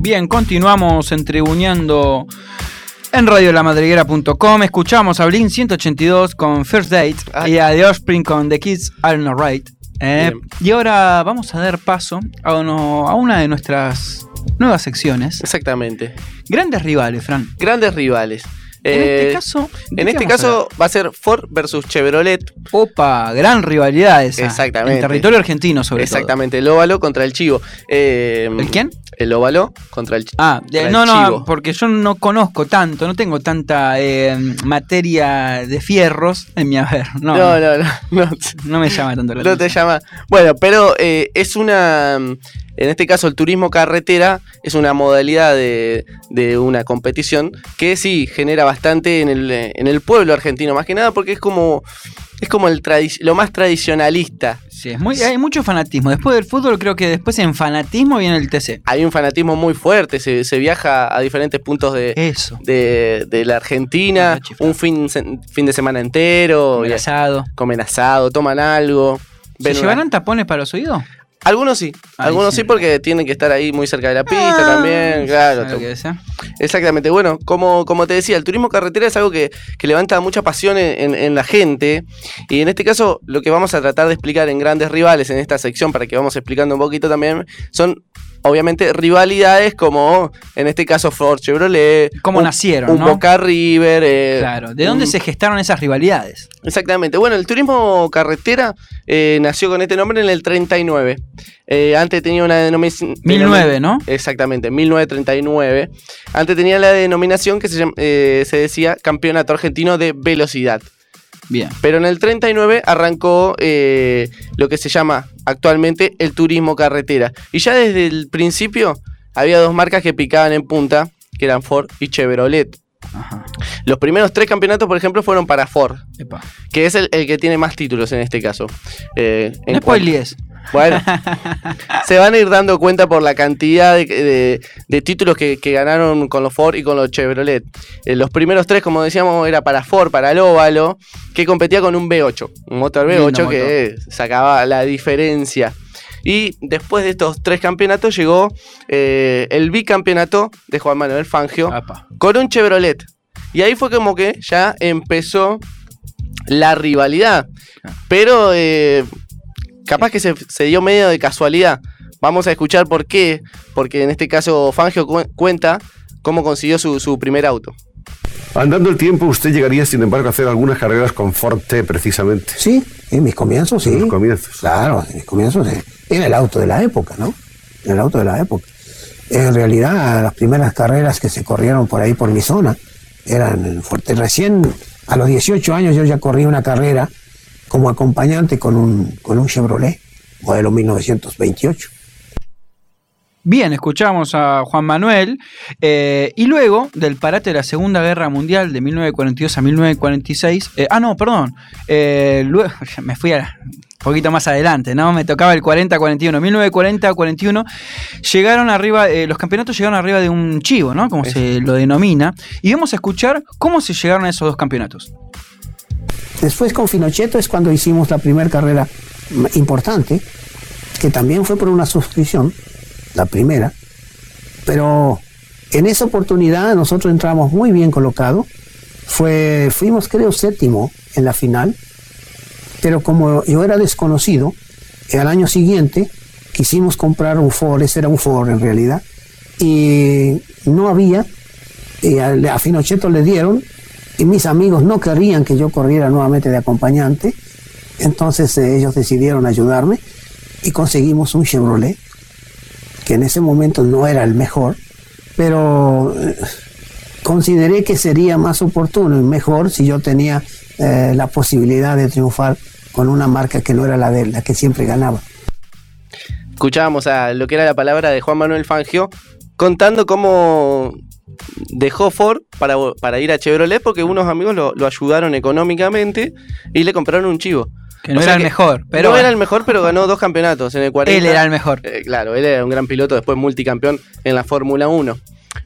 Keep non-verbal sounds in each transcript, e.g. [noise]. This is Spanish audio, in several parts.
Bien, continuamos entreguñando en radiolamadriguera.com. Escuchamos a Blink 182 con First Date y a The Offspring con The Kids Are Not Right. Eh, y ahora vamos a dar paso a, uno- a una de nuestras nuevas secciones. Exactamente. Grandes rivales, Fran. Grandes rivales. En Eh, este caso. ¿de en este caso va a ser Ford versus Chevrolet. Opa, gran rivalidad esa. Exactamente. En territorio argentino, sobre Exactamente, el óvalo contra el chivo. Eh, todo. ¿El quién? El óvalo contra el chivo. Ah, Contra no, el no, chivo. porque yo no conozco tanto, no tengo tanta eh, materia de fierros en mi haber. No, No, no, no, no. No, no me llama tanto la no te llama. Bueno, pero eh, es una. En este caso, el turismo carretera es una modalidad de, de una competición que sí genera bastante en el, en el pueblo argentino, más que nada porque es como. Es como el lo más tradicionalista. Sí, es muy, hay mucho fanatismo. Después del fútbol, creo que después en fanatismo viene el TC. Hay un fanatismo muy fuerte, se, se viaja a diferentes puntos de, Eso. de, de la Argentina, un fin, fin de semana entero, y- asado. comen asado, toman algo. ¿Se llevarán tapones para los oídos? Algunos sí, algunos sí. sí porque tienen que estar ahí muy cerca de la pista Ah, también, claro. ¿sabes lo que? Exactamente, bueno, como, como te decía, el turismo carretera es algo que, que levanta mucha pasión en, en- en la gente y en este caso lo que vamos a tratar de explicar en grandes rivales en esta sección para que vamos explicando un poquito también son obviamente rivalidades como en este caso Ford Chevrolet, ¿Cómo un, nacieron, un no? Boca River, eh, Claro. ¿De dónde un- se gestaron esas rivalidades? Exactamente. Bueno, el turismo carretera eh, nació con este nombre en el 39. Eh, antes tenía una denominación... 1009, ¿no? Exactamente, 1939. Antes tenía la denominación que se, se decía Campeonato Argentino de Velocidad. Bien. Pero en el 39 arrancó eh, lo que se llama actualmente el turismo carretera. Y ya desde el principio había dos marcas que picaban en punta, que eran Ford y Chevrolet. Ajá. Los primeros tres campeonatos, por ejemplo, fueron para Ford Epa. que es el, el que tiene más títulos en este caso. Eh, en No. Bueno, [laughs] se van a ir dando cuenta por la cantidad de, de- de títulos que, que ganaron con los Ford y con los Chevrolet. Eh, los primeros tres, como decíamos, era para Ford, para el óvalo, que competía con un V8, un motor Lindo V8 que sacaba la diferencia. Y después de estos tres campeonatos llegó eh, el bicampeonato de Juan Manuel Fangio Apa. con un Chevrolet. Y ahí fue como que ya empezó la rivalidad. Pero eh, capaz que se, se dio medio de casualidad. Vamos a escuchar por qué. Porque en este caso Fangio cu- cuenta cómo consiguió su, su primer auto. Andando el tiempo, usted llegaría, sin embargo, a hacer algunas carreras con Forte, precisamente. Sí, en mis comienzos, sí. En los comienzos. Claro, en mis comienzos sí. Era el auto de la época, ¿no? Era el auto de la época. En realidad, las primeras carreras que se corrieron por ahí, por mi zona, eran en fuerte. Recién, a los 18 años, yo ya corrí una carrera como acompañante con un, con un Chevrolet, modelo 1928. Bien, escuchamos a Juan Manuel eh, y luego del parate de la Segunda Guerra Mundial de 1942 a 1946, eh, ah no, perdón, eh, luego, [laughs] me fui a, un poquito más adelante, ¿no? Me tocaba el 40-41, 1940-41, llegaron arriba, los campeonatos llegaron arriba de un chivo, ¿no? Como se lo denomina, y vamos a escuchar cómo se llegaron a esos dos campeonatos. Después con Finochetto es cuando hicimos la primera carrera importante, que también fue por una suscripción, la primera, pero en esa oportunidad nosotros entramos muy bien colocados, fue, fuimos creo séptimo en la final, pero como yo era desconocido, al año siguiente quisimos comprar un Ford, ese era un Ford en realidad, y no había, y a, Finochetto le dieron, y mis amigos no querían que yo corriera nuevamente de acompañante, entonces eh, ellos decidieron ayudarme y conseguimos un Chevrolet, que en ese momento no era el mejor, pero eh, consideré que sería más oportuno y mejor si yo tenía eh, la posibilidad de triunfar con una marca que no era la de la que siempre ganaba. Escuchábamos a lo que era la palabra de Juan Manuel Fangio contando cómo dejó Ford para, para ir a Chevrolet porque unos amigos lo, lo ayudaron económicamente y le compraron un chivo. Que no O era el mejor, pero no era el mejor, pero ganó dos campeonatos en el 40. él era el mejor. Eh, claro, él era un gran piloto, después multicampeón en la Fórmula 1.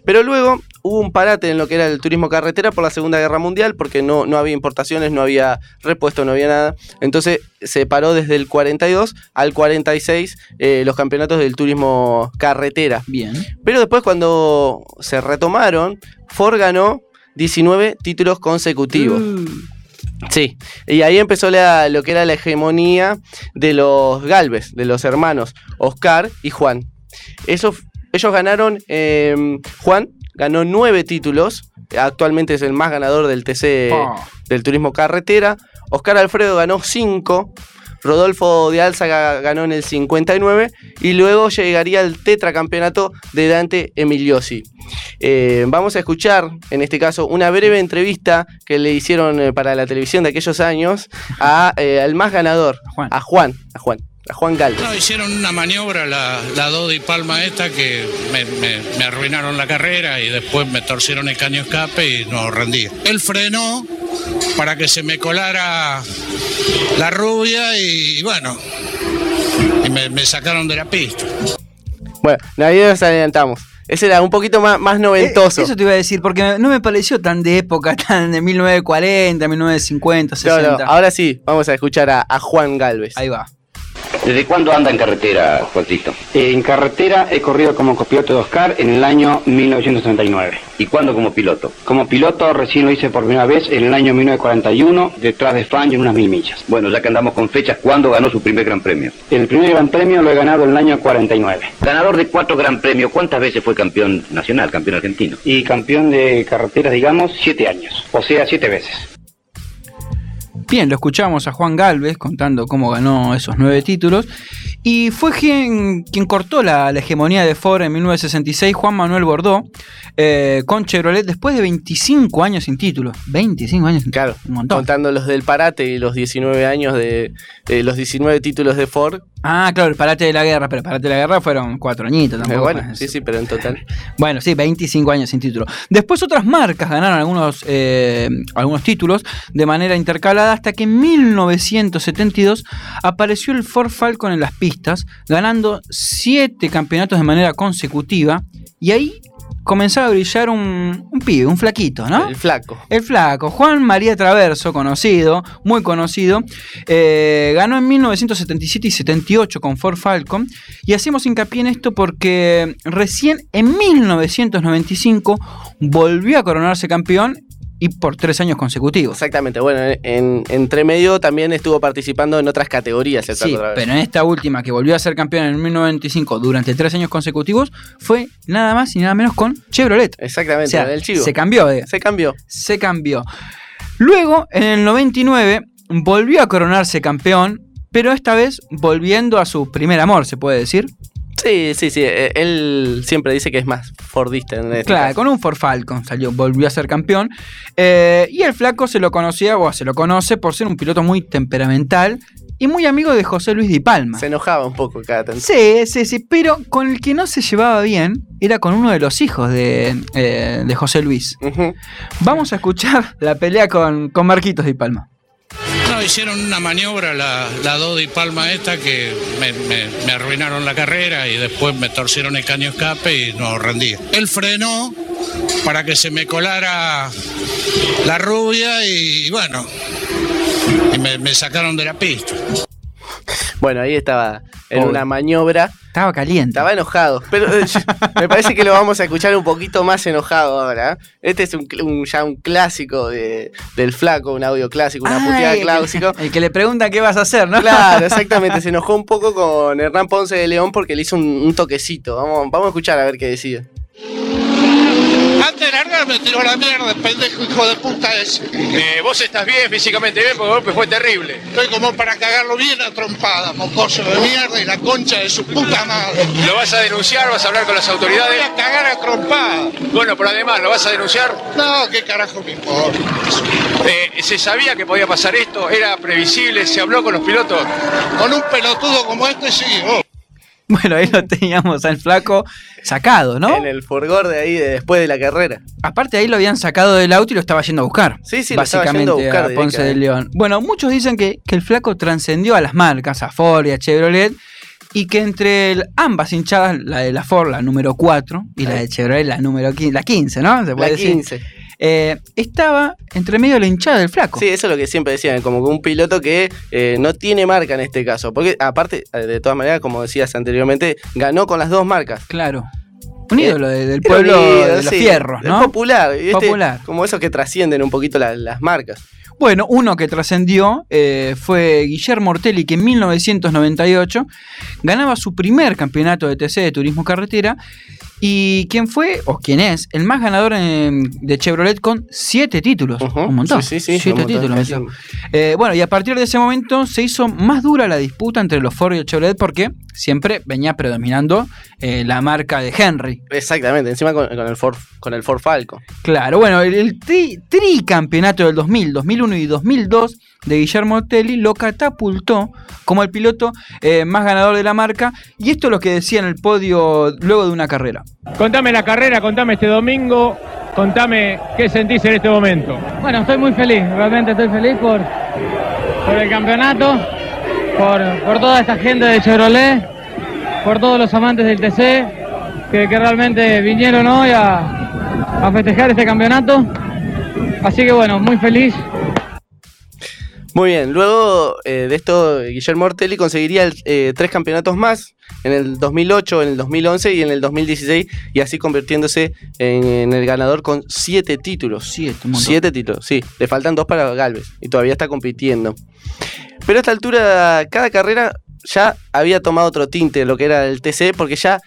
Pero luego, hubo un parate en lo que era el turismo carretera por la Segunda Guerra Mundial, porque no, no había importaciones, no había repuesto, no había nada. Entonces se paró desde el 42 al 46 eh, los campeonatos del turismo carretera. Bien. Pero después cuando se retomaron, Ford ganó 19 títulos consecutivos. Mm. Sí, y ahí empezó la- lo que era la hegemonía de los Galvez, de los hermanos Oscar y Juan. Eso, ellos ganaron, eh, Juan ganó nueve títulos, actualmente es el más ganador del TC Oh. del turismo carretera. Oscar Alfredo ganó cinco, Rodolfo de Álzaga ganó en el 59 y luego llegaría el tetracampeonato de Dante Emiliosi. Eh, vamos a escuchar, en este caso, una breve entrevista que le hicieron eh, para la televisión de aquellos años a, eh, al más ganador, A Juan. a Juan, a Juan, a Juan Galvez. No, hicieron una maniobra, la, la Dodi Palma esta, que me, me- me arruinaron la carrera y después me torcieron el caño escape y no rendí. Él frenó para que se me colara la rubia y bueno, y me, me sacaron de la pista. Bueno, ahí nos adelantamos. Ese era un poquito más, más noventoso. Eh, Eso te iba a decir, porque no me pareció tan de época, [laughs] tan de 1940, 1950, No, 60. no, ahora sí, vamos a escuchar a, a Juan Galvez. Ahí va. ¿Desde cuándo anda en carretera, Juancito? En carretera he corrido como copiloto de Oscar en el año 1939. ¿Y cuándo como piloto? Como piloto recién lo hice por primera vez en el año 1941 detrás de Fangio en unas mil millas. Bueno, ya que andamos con fechas, ¿cuándo ganó su primer gran premio? El primer gran premio lo he ganado en el año 49 Ganador de cuatro gran premios, ¿cuántas veces fue campeón nacional, campeón argentino? y campeón de carreteras, digamos, siete años, o sea, siete veces. Bien, lo escuchamos a Juan Galvez contando cómo ganó esos nueve títulos. Y fue quien, quien cortó la, la hegemonía de Ford en 1966, Juan Manuel Bordó, eh, con Chevrolet después de 25 años sin título. 25 años sin Claro. Un montón. contando los del parate y los 19 años de, de los 19 títulos de Ford. Ah, claro, el parate de la guerra, pero el parate de la guerra fueron cuatro añitos tampoco. bueno, fue sí, sí, pero en total. Bueno, sí, 25 años sin título. Después otras marcas ganaron algunos, eh, algunos títulos de manera intercalada hasta que en 1972 apareció el Ford Falcon en las pistas, ganando 7 campeonatos de manera consecutiva y ahí comenzaba a brillar un, un pibe, un flaquito, ¿no? El flaco. El flaco, Juan María Traverso, conocido, muy conocido, eh, ganó en 1977 y 78 con Ford Falcon. Y hacemos hincapié en esto porque recién en 1995 volvió a coronarse campeón y por tres años consecutivos. Exactamente. Bueno, en, entre medio también estuvo participando en otras categorías. el Sí, pero en esta última que volvió a ser campeón en 1995 durante tres años consecutivos fue nada más y nada menos con Chevrolet. Exactamente, O sea, el chivo. se cambió de, Se cambió. se cambió. Luego, en el 99, volvió a coronarse campeón, pero esta vez volviendo a su primer amor, se puede decir. Sí, sí, sí. eh, Él siempre dice que es más Fordista en este Claro, caso. con un Ford Falcon salió, volvió a ser campeón. Eh, y el flaco se lo conocía, o se lo conoce, por ser un piloto muy temperamental y muy amigo de José Luis Di Palma. Se enojaba un poco cada tanto. Sí, sí, sí, pero con el que no se llevaba bien era con uno de los hijos de, eh, de José Luis. Vamos a escuchar la pelea con, con Marquitos Di Palma. Hicieron una maniobra, la, la Dodi Palma esta, que me, arruinaron la carrera y después me torcieron el caño escape y no rendí. Él frenó para que se me colara la rubia y bueno, me, me sacaron de la pista. [laughs] Bueno, ahí estaba en una maniobra. Estaba caliente. Estaba enojado. Pero me parece que lo vamos a escuchar un poquito más enojado ahora. Este es un, ya un clásico de- del flaco, un audio clásico, una Ay, puteada clásico. [laughs] El que le pregunta qué vas a hacer, ¿no? Claro, exactamente. [laughs] Se enojó un poco con Hernán Ponce de León porque le hizo un, un toquecito. Vamos, vamos a escuchar a ver qué decide. Antes de largar me tiró la mierda, pendejo hijo de puta ese. Eh, vos estás bien, físicamente bien, porque el golpe fue terrible. Estoy como para cagarlo bien a trompada, mocoso de mierda y la concha de su puta madre. ¿Lo vas a denunciar? ¿Vas a hablar con las Voy autoridades? a cagar a trompada. Bueno, pero además, ¿lo vas a denunciar? No, qué carajo me importa. Eh, ¿Se sabía que podía pasar esto? ¿Era previsible? ¿Se habló con los pilotos? Con un pelotudo como este sí, oh. [laughs] Bueno, ahí lo teníamos al flaco sacado, ¿no? En el furgor de ahí de después de la carrera. Aparte ahí lo habían sacado del auto y lo estaba yendo a buscar. Sí, sí, lo estaba básicamente yendo a buscar a Ponce de directamente. León. Bueno, muchos dicen que, que el flaco trascendió a las marcas, a Ford y a Chevrolet, y que entre el- ambas hinchadas, la de la Ford, la número 4, y la de Chevrolet, la número 15, la 15, ¿no? Se puede La decir. 15. Eh, estaba entre medio de la hinchada del flaco. Sí, eso es lo que siempre decían, como que un piloto que eh, no tiene marca en este caso. Porque aparte, eh, de todas maneras, como decías anteriormente, ganó con las dos marcas. Claro. Un ídolo de- del pueblo ídolo, de los sí, fierros, ¿no? popular. Popular. Como esos que trascienden un poquito la- las marcas. Bueno, uno que trascendió eh, fue Guillermo Ortelli, que en 1998 ganaba su primer campeonato de TC de turismo carretera. Y quien fue, o quién es, el más ganador en- de Chevrolet con siete títulos. Un montón. Sí, sí, sí, Siete montón, títulos. Eh, bueno, y a partir de ese momento se hizo más dura la disputa entre los Ford y el Chevrolet porque siempre venía predominando eh, la marca de Henry. Exactamente, encima con, con el Ford, con el Ford Falcon. Claro, bueno, el, el tri- tricampeonato del 2000, 2001 y 2002 de Guillermo Ortelli lo catapultó como el piloto eh, más ganador de la marca. Y esto es lo que decía en el podio luego de una carrera. Contame la carrera, contame este domingo, contame qué sentís en este momento. Bueno, estoy muy feliz, realmente estoy feliz por, por el campeonato, por, por toda esta gente de Chevrolet, por todos los amantes del TC que, que realmente vinieron hoy a, a festejar este campeonato. Así que bueno, muy feliz. Muy bien, luego eh, de esto, Guillermo Ortelli conseguiría eh, tres campeonatos más en el 2008, en el 2011 y en el 2016, y así convirtiéndose en, en el ganador con siete títulos. Siete, un. Siete títulos, sí. Le faltan dos para Galvez y todavía está compitiendo. Pero a esta altura, cada carrera ya había tomado otro tinte lo que era el TC, porque ya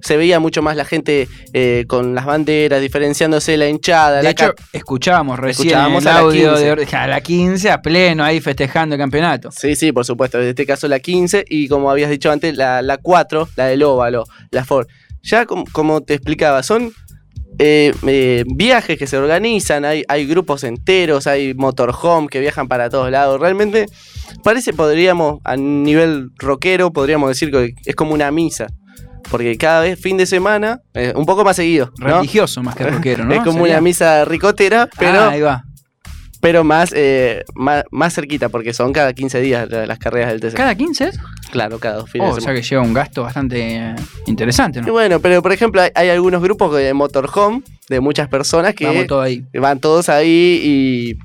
se veía mucho más la gente eh, con las banderas, diferenciándose la hinchada. De la hecho, escuchábamos recién Escuchábamos el a la audio 15. de a la 15 a pleno ahí festejando el campeonato. Sí, sí, por supuesto. En este caso la 15 y como habías dicho antes, la, la 4, la del óvalo, la Ford. Ya com- como te explicaba, son eh, eh, viajes que se organizan, hay, hay grupos enteros, hay motorhome que viajan para todos lados. Realmente parece, podríamos, a nivel rockero, podríamos decir que es como una misa. Porque cada vez, fin de semana, eh, un poco más seguido. ¿no? Religioso más que rockero, [laughs] ¿no? Es como Sería. una misa ricotera, pero Ah, ahí va. pero más, eh, más, más cerquita, porque son cada 15 días la- las carreras del TC. ¿Cada 15 es? Claro, cada dos fines Oh, de o sea semana. que lleva un gasto bastante eh, interesante, Y ¿no? bueno, pero por ejemplo, hay, hay algunos grupos de motorhome de muchas personas que ahí. van todos ahí y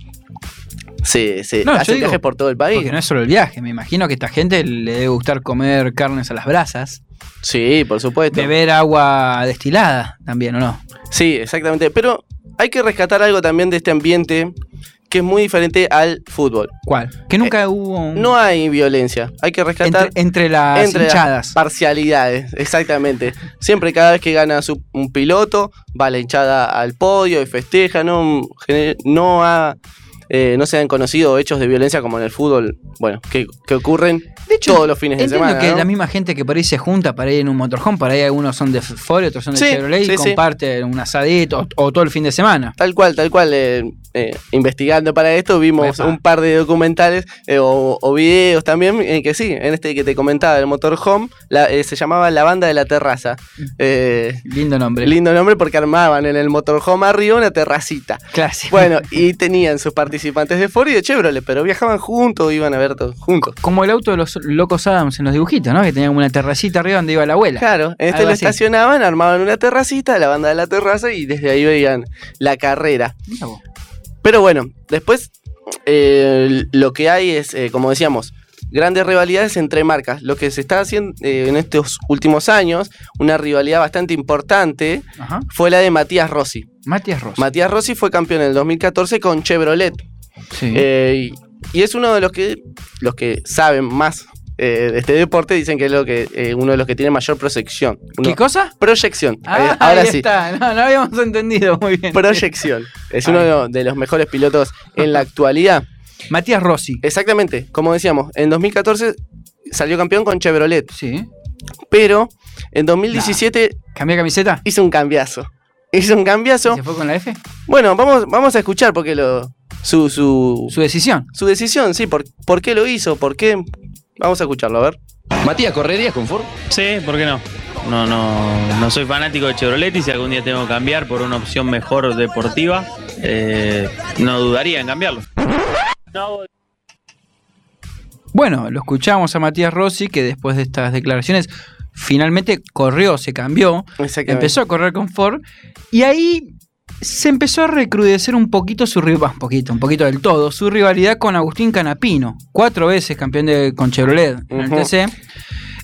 se, se No, digo, viajes por todo el país. Porque no es solo el viaje, me imagino que a esta gente le debe gustar comer carnes a las brasas, Sí, por supuesto. beber agua destilada también, ¿o no? Sí, exactamente. Pero hay que rescatar algo también de este ambiente que es muy diferente al fútbol. ¿Cuál? Que nunca hubo un... Eh, No hay violencia. Hay que rescatar entre, entre las entre las parcialidades, exactamente. Siempre cada vez que gana su- un piloto, va la hinchada al podio y festeja, no, no ha eh, no se han conocido hechos de violencia como en el fútbol, bueno, que, que ocurren todos los fines de semana. que ¿no? la misma gente que por ahí se junta para ir en un motorhome, para ahí algunos son de Ford otros son de Sí, Chevrolet sí, y sí. comparten un asadito o, o todo el fin de semana. Tal cual, tal cual. eh, eh, investigando para esto vimos Epa. un par de documentales eh, o, o videos también en que sí, en este que te comentaba, el motorhome, la, eh, se llamaba La Banda de la Terraza. Eh, Lindo nombre. lindo nombre porque armaban en el motorhome arriba una terracita. Clásico. Bueno, y tenían sus participantes de Ford y de Chevrolet, pero viajaban juntos, iban a ver todos juntos. Como el auto de los locos Adams en los dibujitos, ¿no? Que tenía como una terracita arriba donde iba la abuela. Claro, en este lo así. estacionaban, armaban una terracita, la banda de la terraza y desde ahí veían la carrera. Mira vos. Pero bueno, después eh, lo que hay es, eh, como decíamos, grandes rivalidades entre marcas. Lo que se está haciendo eh, en estos últimos años, una rivalidad bastante importante, Ajá. fue la de Matías Rossi. Matías Ross. Matías Rossi fue campeón en el 2014 con Chevrolet. Sí. Eh, y, y es uno de los que, los que saben más eh, este deporte, dicen que es lo que, eh, uno de los que tiene mayor proyección. Uno- ¿Qué cosa? Proyección. Ah, Eh, ahora ahí sí. está. No, no habíamos entendido muy bien. Proyección. Es uno de los- de los mejores pilotos en la actualidad. Matías Rossi. Exactamente, como decíamos, en 2014 salió campeón con Chevrolet, Sí. pero en 2017 ¿Cambió camiseta? hizo un cambiazo. Hizo un cambiazo. ¿Se fue con la F? Bueno, vamos, vamos a escuchar porque lo, su, su, Su decisión. su decisión, sí, por, por qué lo hizo, por qué. Vamos a escucharlo, a ver. Matías, ¿correrías con Ford? Sí, ¿por qué no? No, no, no soy fanático de Chevrolet y si algún día tengo que cambiar por una opción mejor deportiva, eh, no dudaría en cambiarlo. Bueno, lo escuchamos a Matías Rossi, que después de estas declaraciones finalmente corrió, se cambió, empezó a correr con Ford, y ahí se empezó a recrudecer un poquito su rivalidad, un poquito, un poquito del todo, su rivalidad con Agustín Canapino, cuatro veces campeón de, con Chevrolet en el. TC.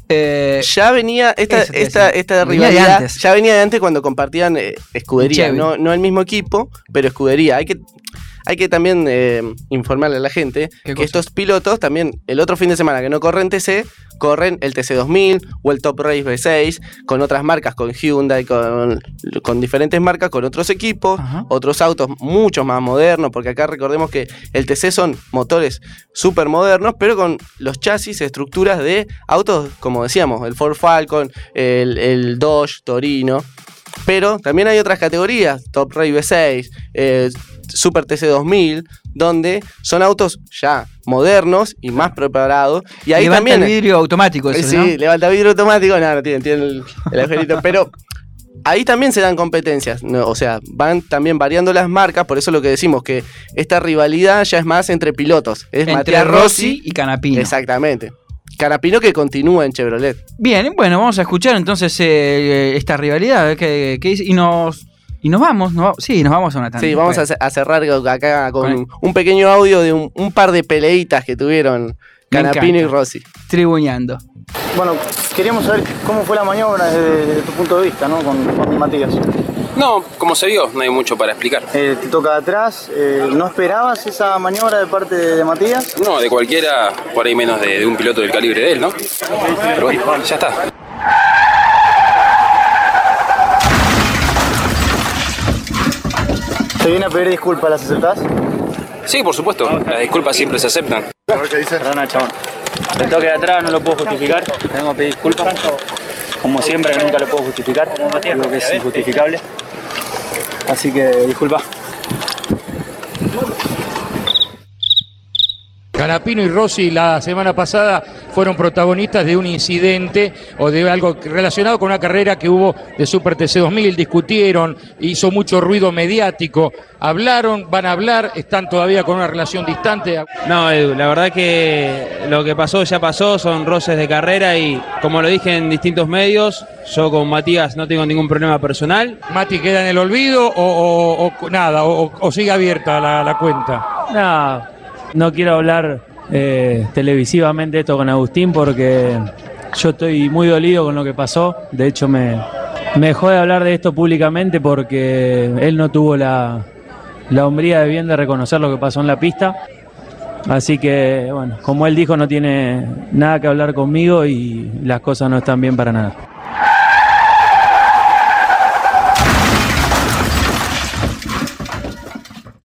Eh, Ya venía esta, esta, esta Venía de rivalidad, antes. ya venía de antes cuando compartían eh, escudería, no, no el mismo equipo, pero escudería. Hay que, hay que también eh, informarle a la gente ¿Qué que cosa? estos pilotos también el otro fin de semana que no corren TC, corren el TC2000 o el Top Race V6 con otras marcas, con Hyundai, con, con diferentes marcas, con otros equipos, Ajá. otros autos mucho más modernos, porque acá recordemos que el TC son motores súper modernos, pero con los chasis, estructuras de autos, como decíamos, el Ford Falcon, el, el Dodge, Torino. Pero también hay otras categorías, Top Ray V6, eh, Super TC 2000, donde son autos ya modernos y más preparados. Y ahí levanta también... el vidrio automático, eso, sí, ¿no? levanta vidrio automático, no, no tienen, tienen el, el agujerito, pero ahí también se dan competencias, ¿no? o sea, van también variando las marcas, por eso lo que decimos que esta rivalidad ya es más entre pilotos, es Entre Matías Rossi y Canapino. exactamente. Canapino que continúa en Chevrolet. Bien, bueno, vamos a escuchar entonces eh, esta rivalidad. a ver qué- qué dice, y nos y nos vamos, nos va- sí, nos vamos a una tanda. Sí, vamos a, cerrar acá con Con- un pequeño audio de un, un par de peleitas que tuvieron Canapino y. Rossi. Tribuñando. Bueno, queríamos saber cómo fue la maniobra desde, desde tu punto de vista, ¿no? Con, con Matías. No, como se vio, no hay mucho para explicar. Eh, te toca atrás, eh, ¿no esperabas esa maniobra de parte de, de Matías? No, de cualquiera, por ahí menos de, de un piloto del calibre de él, ¿no? Pero bueno, ya está. Te viene a pedir disculpas, ¿las aceptás? Sí, por supuesto, las disculpas siempre se aceptan. A ver qué dice. Perdona, chabón. El toque de atrás no lo puedo justificar. Tengo que pedir disculpas. Como siempre, nunca lo puedo justificar. Digo que es injustificable. Así que disculpa. Canapino y Rossi la semana pasada fueron protagonistas de un incidente o de algo relacionado con una carrera que hubo de Super TC 2000, discutieron, hizo mucho ruido mediático, hablaron, van a hablar, están todavía con una relación distante. No, Edu, la verdad que lo que pasó ya pasó, son roces de carrera y como lo dije en distintos medios, yo con Matías no tengo ningún problema personal. Mati queda en el olvido o, o- o nada, o, o sigue abierta la, la cuenta. No, no quiero hablar eh, televisivamente esto con Agustín porque yo estoy muy dolido con lo que pasó. De hecho, me, me dejó de hablar de esto públicamente porque él no tuvo la, la hombría de bien de reconocer lo que pasó en la pista. Así que, bueno, como él dijo, no tiene nada que hablar conmigo y las cosas no están bien para nada.